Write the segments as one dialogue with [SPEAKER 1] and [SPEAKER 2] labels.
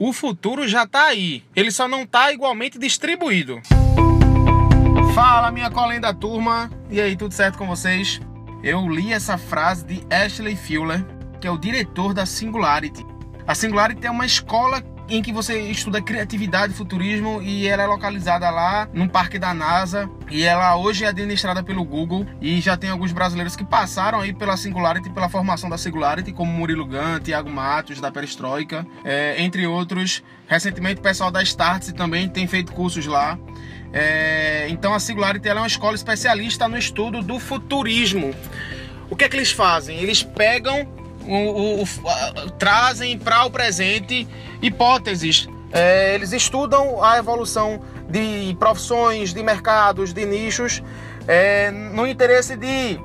[SPEAKER 1] O futuro já está aí, ele só não está igualmente distribuído. Fala, minha colinha da turma, e aí, tudo certo com vocês? Eu li essa frase de Ashley Fuller, que é o diretor da Singularity. A Singularity é uma escola em que você estuda criatividade futurismo e ela é localizada lá no parque da NASA e ela hoje é administrada pelo Google e já tem alguns brasileiros que passaram aí pela Singularity, pela formação da Singularity, como Murilo Gant, Thiago Matos, da Perestroika, é, entre outros. Recentemente o pessoal da Startse também tem feito cursos lá. É, então a Singularity é uma escola especialista no estudo do futurismo. O que é que eles fazem? Eles pegam o, o, o, trazem para o presente hipóteses. É, eles estudam a evolução de profissões, de mercados, de nichos, é, no interesse de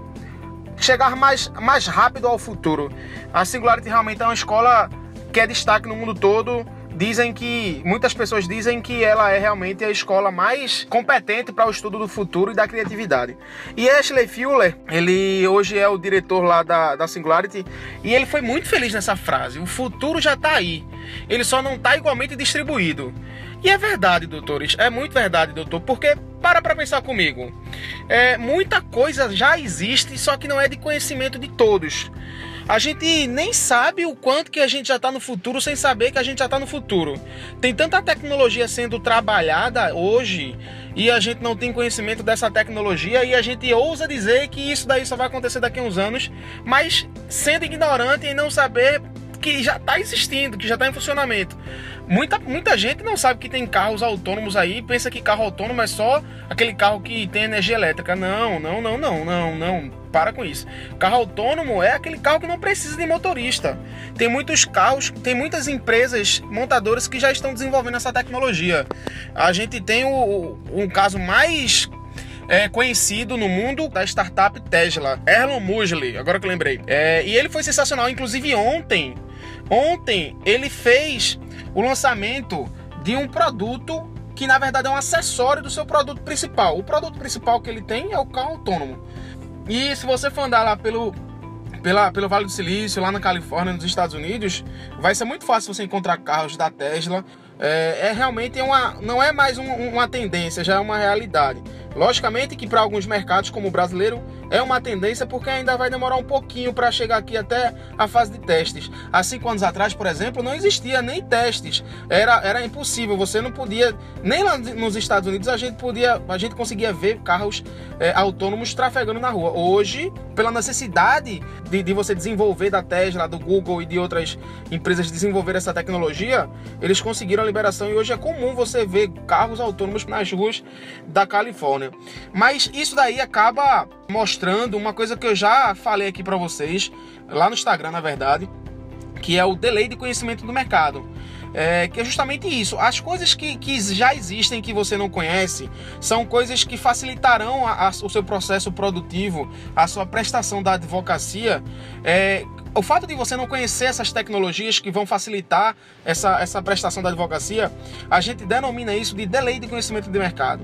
[SPEAKER 1] chegar mais, mais rápido ao futuro. A Singularity realmente é uma escola que é destaque no mundo todo dizem que muitas pessoas dizem que ela é realmente a escola mais competente para o estudo do futuro e da criatividade. E Ashley Fuller, ele hoje é o diretor lá da, da Singularity e ele foi muito feliz nessa frase. O futuro já está aí, ele só não está igualmente distribuído. E é verdade, doutores, é muito verdade, doutor, porque para para pensar comigo. É, muita coisa já existe, só que não é de conhecimento de todos. A gente nem sabe o quanto que a gente já está no futuro sem saber que a gente já está no futuro. Tem tanta tecnologia sendo trabalhada hoje e a gente não tem conhecimento dessa tecnologia e a gente ousa dizer que isso daí só vai acontecer daqui a uns anos, mas sendo ignorante e não saber que já está existindo, que já está em funcionamento. Muita, muita gente não sabe que tem carros autônomos aí, pensa que carro autônomo é só aquele carro que tem energia elétrica. Não, não, não, não, não, não. Para com isso. Carro autônomo é aquele carro que não precisa de motorista. Tem muitos carros, tem muitas empresas montadoras que já estão desenvolvendo essa tecnologia. A gente tem o, um caso mais é, conhecido no mundo da startup Tesla, Erlon Musley, agora que eu lembrei. É, e ele foi sensacional, inclusive ontem Ontem ele fez o lançamento de um produto que na verdade é um acessório do seu produto principal. O produto principal que ele tem é o carro autônomo. E se você for andar lá pelo, pela, pelo Vale do Silício, lá na Califórnia, nos Estados Unidos, vai ser muito fácil você encontrar carros da Tesla. É, é realmente uma, não é mais um, uma tendência, já é uma realidade. Logicamente que para alguns mercados, como o brasileiro, é uma tendência porque ainda vai demorar um pouquinho para chegar aqui até a fase de testes. Há cinco anos atrás, por exemplo, não existia nem testes. Era, era impossível. Você não podia, nem lá nos Estados Unidos a gente podia, a gente conseguia ver carros é, autônomos trafegando na rua. Hoje, pela necessidade de, de você desenvolver da Tesla, do Google e de outras empresas desenvolver essa tecnologia, eles conseguiram a liberação e hoje é comum você ver carros autônomos nas ruas da Califórnia. Mas isso daí acaba mostrando uma coisa que eu já falei aqui para vocês, lá no Instagram, na verdade, que é o delay de conhecimento do mercado. É, que é justamente isso. As coisas que, que já existem que você não conhece são coisas que facilitarão a, a, o seu processo produtivo, a sua prestação da advocacia. É, o fato de você não conhecer essas tecnologias que vão facilitar essa, essa prestação da advocacia, a gente denomina isso de delay de conhecimento de mercado.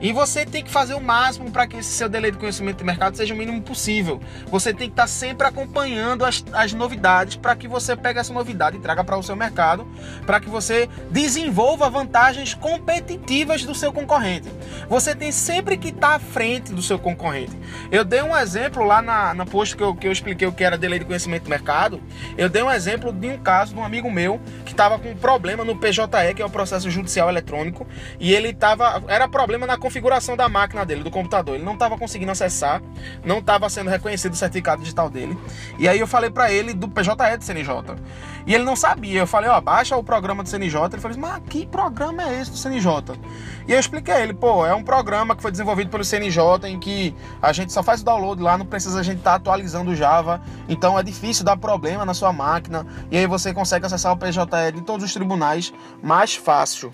[SPEAKER 1] E você tem que fazer o máximo para que esse seu delay de conhecimento de mercado seja o mínimo possível. Você tem que estar tá sempre acompanhando as, as novidades para que você pegue essa novidade e traga para o seu mercado, para que você desenvolva vantagens competitivas do seu concorrente. Você tem sempre que estar tá à frente do seu concorrente. Eu dei um exemplo lá na, na post que eu, que eu expliquei o que era delay de conhecimento de mercado. Eu dei um exemplo de um caso de um amigo meu que estava com um problema no PJE, que é o processo judicial eletrônico, e ele estava. Era problema na configuração da máquina dele, do computador. Ele não estava conseguindo acessar, não estava sendo reconhecido o certificado digital dele. E aí eu falei para ele do PJE do CNJ. E ele não sabia. Eu falei, ó, baixa o programa do CNJ. Ele falou, mas que programa é esse do CNJ? E eu expliquei a ele, pô, é um programa que foi desenvolvido pelo CNJ em que a gente só faz o download lá, não precisa a gente estar tá atualizando o Java. Então é difícil dar problema na sua máquina. E aí você consegue acessar o PJE de todos os tribunais mais fácil.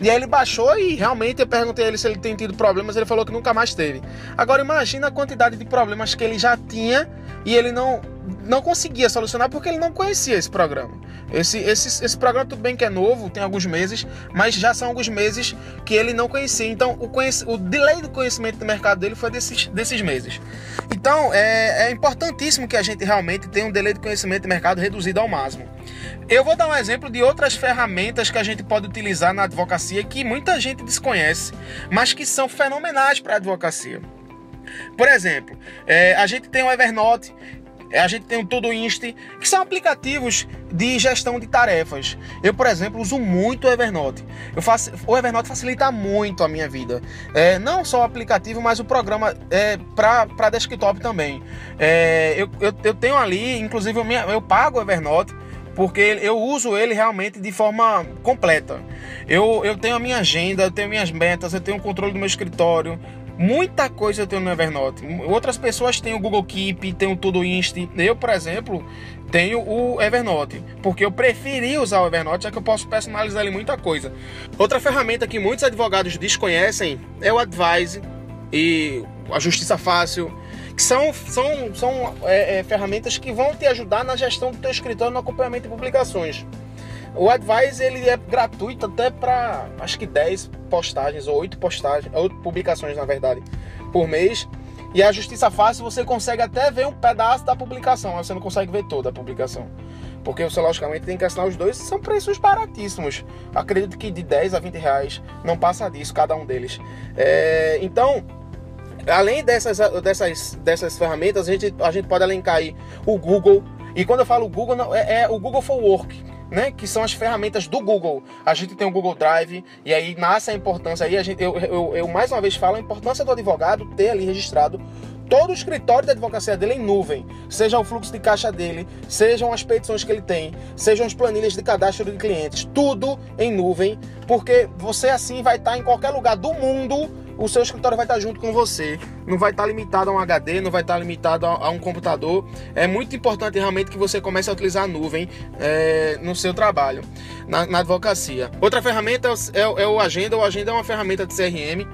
[SPEAKER 1] E aí ele baixou e realmente eu perguntei a ele se ele tem tido problemas, ele falou que nunca mais teve. Agora imagina a quantidade de problemas que ele já tinha e ele não não conseguia solucionar porque ele não conhecia esse programa. Esse, esse, esse programa, tudo bem que é novo, tem alguns meses, mas já são alguns meses que ele não conhecia. Então, o, conhec o delay do conhecimento do mercado dele foi desses, desses meses. Então, é, é importantíssimo que a gente realmente tenha um delay de conhecimento de mercado reduzido ao máximo. Eu vou dar um exemplo de outras ferramentas que a gente pode utilizar na advocacia que muita gente desconhece, mas que são fenomenais para a advocacia. Por exemplo, é, a gente tem o Evernote, a gente tem o Todoist, que são aplicativos de gestão de tarefas. Eu, por exemplo, uso muito o Evernote. Eu faço, o Evernote facilita muito a minha vida. É, não só o aplicativo, mas o programa é, para desktop também. É, eu, eu, eu, tenho ali, inclusive, eu, eu pago o Evernote porque eu uso ele realmente de forma completa. Eu, eu tenho a minha agenda, eu tenho minhas metas, eu tenho o controle do meu escritório, Muita coisa eu tenho no Evernote. Outras pessoas têm o Google Keep, têm o Todoist. Eu, por exemplo, tenho o Evernote, porque eu preferi usar o Evernote, já que eu posso personalizar ele muita coisa. Outra ferramenta que muitos advogados desconhecem é o Advise e a Justiça Fácil, que são, são, são é, é, ferramentas que vão te ajudar na gestão do teu escritório, no acompanhamento de publicações. O Advice ele é gratuito até para acho que 10 postagens ou 8 postagens, 8 publicações na verdade, por mês. E a Justiça Fácil você consegue até ver um pedaço da publicação, mas você não consegue ver toda a publicação. Porque você logicamente tem que assinar os dois, são preços baratíssimos. Acredito que de 10 a 20 reais não passa disso cada um deles. É, então, além dessas, dessas, dessas ferramentas, a gente, a gente pode elencar aí o Google. E quando eu falo Google, não, é, é o Google for Work né, que são as ferramentas do Google. A gente tem o Google Drive e aí nasce a importância aí a gente eu, eu, eu mais uma vez falo a importância do advogado ter ali registrado todo o escritório de advocacia dele em nuvem, seja o fluxo de caixa dele, sejam as petições que ele tem, sejam as planilhas de cadastro de clientes, tudo em nuvem, porque você assim vai estar em qualquer lugar do mundo o seu escritório vai estar junto com você. Não vai estar limitado a um HD, não vai estar limitado a, um computador. É muito importante realmente que você comece a utilizar a nuvem é, no seu trabalho, na, na advocacia. Outra ferramenta é, é, é, o Agenda. O Agenda é uma ferramenta de CRM.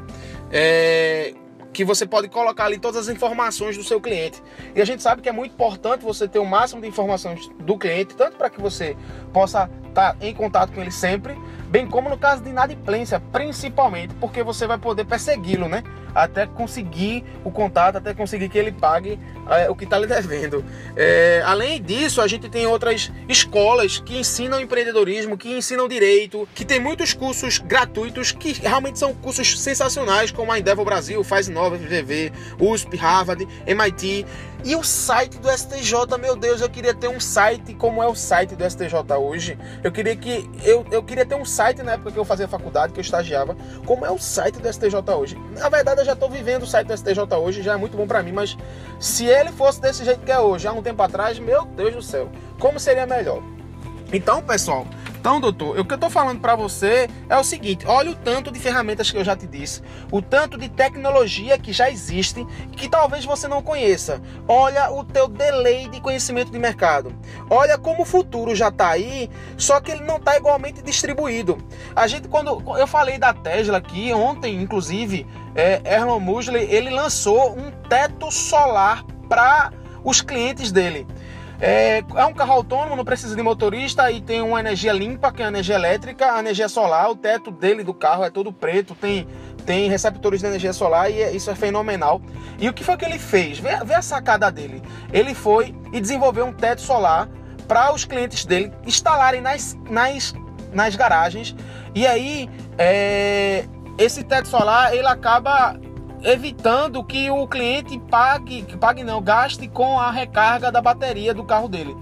[SPEAKER 1] É, que você pode colocar ali todas as informações do seu cliente. E a gente sabe que é muito importante você ter o máximo de informações do cliente, tanto para que você possa estar em contato com ele sempre, bem como no caso de inadimplência, principalmente porque você vai poder persegui-lo, né? Até conseguir o contato, até conseguir que ele pague é, o que está lhe devendo. É, além disso, a gente tem outras escolas que ensinam empreendedorismo, que ensinam direito, que tem muitos cursos gratuitos que realmente são cursos sensacionais, como a Endeavor Brasil, Faz Nova, FGV, USP, Harvard, MIT. E o site do STJ, meu Deus, eu queria ter um site como é o site do STJ hoje. Eu queria que eu, eu queria ter um site na época que eu fazia faculdade, que eu estagiava, como é o site do STJ hoje. Na verdade, já estou vivendo o site do STJ hoje, já é muito bom para mim, mas se ele fosse desse jeito que é hoje, há um tempo atrás, meu Deus do céu, como seria melhor? Então, pessoal, então, doutor, o que eu estou falando para você é o seguinte: olha o tanto de ferramentas que eu já te disse, o tanto de tecnologia que já existe que talvez você não conheça. Olha o teu delay de conhecimento de mercado. Olha como o futuro já está aí, só que ele não está igualmente distribuído. A gente, quando eu falei da Tesla aqui ontem, inclusive, é, Erlon Musley, ele lançou um teto solar para os clientes dele. É, é, um carro autônomo, não precisa de motorista e tem uma energia limpa, que é a energia elétrica, a energia solar, o teto dele do carro é todo preto, tem, tem receptores de energia solar e é, isso é fenomenal. E o que foi que ele fez? Vê, vê a sacada dele. Ele foi e desenvolveu um teto solar para os clientes dele instalarem nas, nas, nas garagens. E aí, é, esse teto solar ele acaba evitando que o cliente pague, pague não, gaste com a recarga da bateria do carro dele.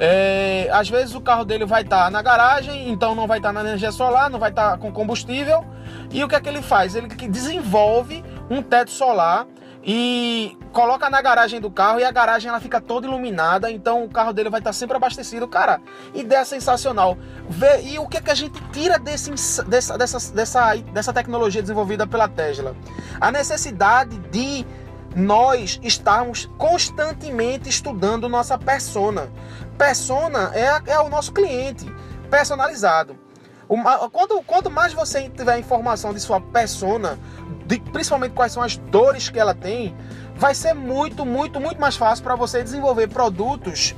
[SPEAKER 1] É, às vezes o carro dele vai estar tá na garagem, então não vai estar tá na energia solar, não vai estar tá com combustível. E o que é que ele faz? Ele desenvolve um teto solar e coloca na garagem do carro e a garagem ela fica toda iluminada, então o carro dele vai estar sempre abastecido, cara. Ideia sensacional. Vê, e o que é que a gente tira desse, dessa, dessa, dessa, dessa tecnologia desenvolvida pela Tesla? A necessidade de nós estarmos constantemente estudando nossa persona. Persona é, é o nosso cliente personalizado. Quando, quanto mais você tiver informação de sua persona, de, principalmente quais são as dores que ela tem, vai ser muito, muito, muito mais fácil para você desenvolver produtos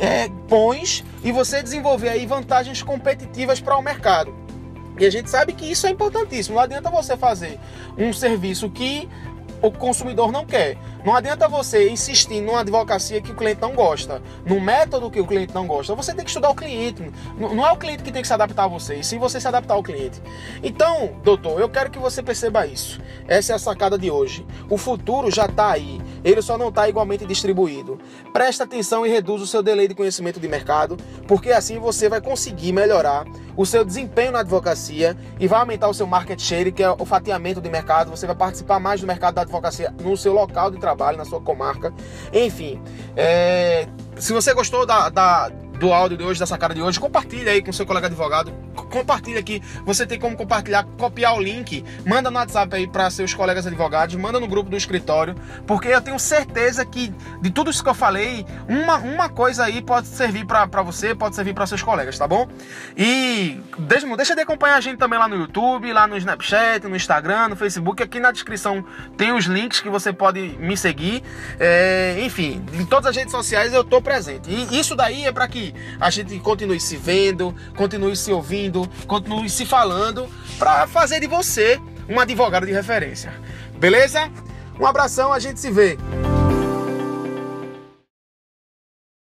[SPEAKER 1] é, bons e você desenvolver aí vantagens competitivas para o mercado. E a gente sabe que isso é importantíssimo. Não adianta você fazer um serviço que o consumidor não quer. Não adianta você insistir numa advocacia que o cliente não gosta, no método que o cliente não gosta. Você tem que estudar o cliente. Não é o cliente que tem que se adaptar a você, e sim você se adaptar ao cliente. Então, doutor, eu quero que você perceba isso. Essa é a sacada de hoje. O futuro já está aí. Ele só não está igualmente distribuído. Presta atenção e reduz o seu delay de conhecimento de mercado, porque assim você vai conseguir melhorar o seu desempenho na advocacia e vai aumentar o seu market share, que é o fatiamento de mercado. Você vai participar mais do mercado da advocacia no seu local de trabalho, na sua comarca. Enfim, é... se você gostou da, da do áudio de hoje, dessa cara de hoje, compartilha aí com seu colega advogado, compartilha aqui. Você tem como compartilhar, copiar o link, manda no WhatsApp aí para seus colegas advogados, manda no grupo do escritório, porque eu tenho certeza que de tudo isso que eu falei, uma, uma coisa aí pode servir para você, pode servir para seus colegas, tá bom? E deixa, deixa de acompanhar a gente também lá no YouTube, lá no Snapchat, no Instagram, no Facebook. Aqui na descrição tem os links que você pode me seguir. É, enfim, em todas as redes sociais eu tô presente. E isso daí é para que a gente continue se vendo, continue se ouvindo, continue se falando para fazer de você um advogado de referência. Beleza? Um abração, a gente se vê.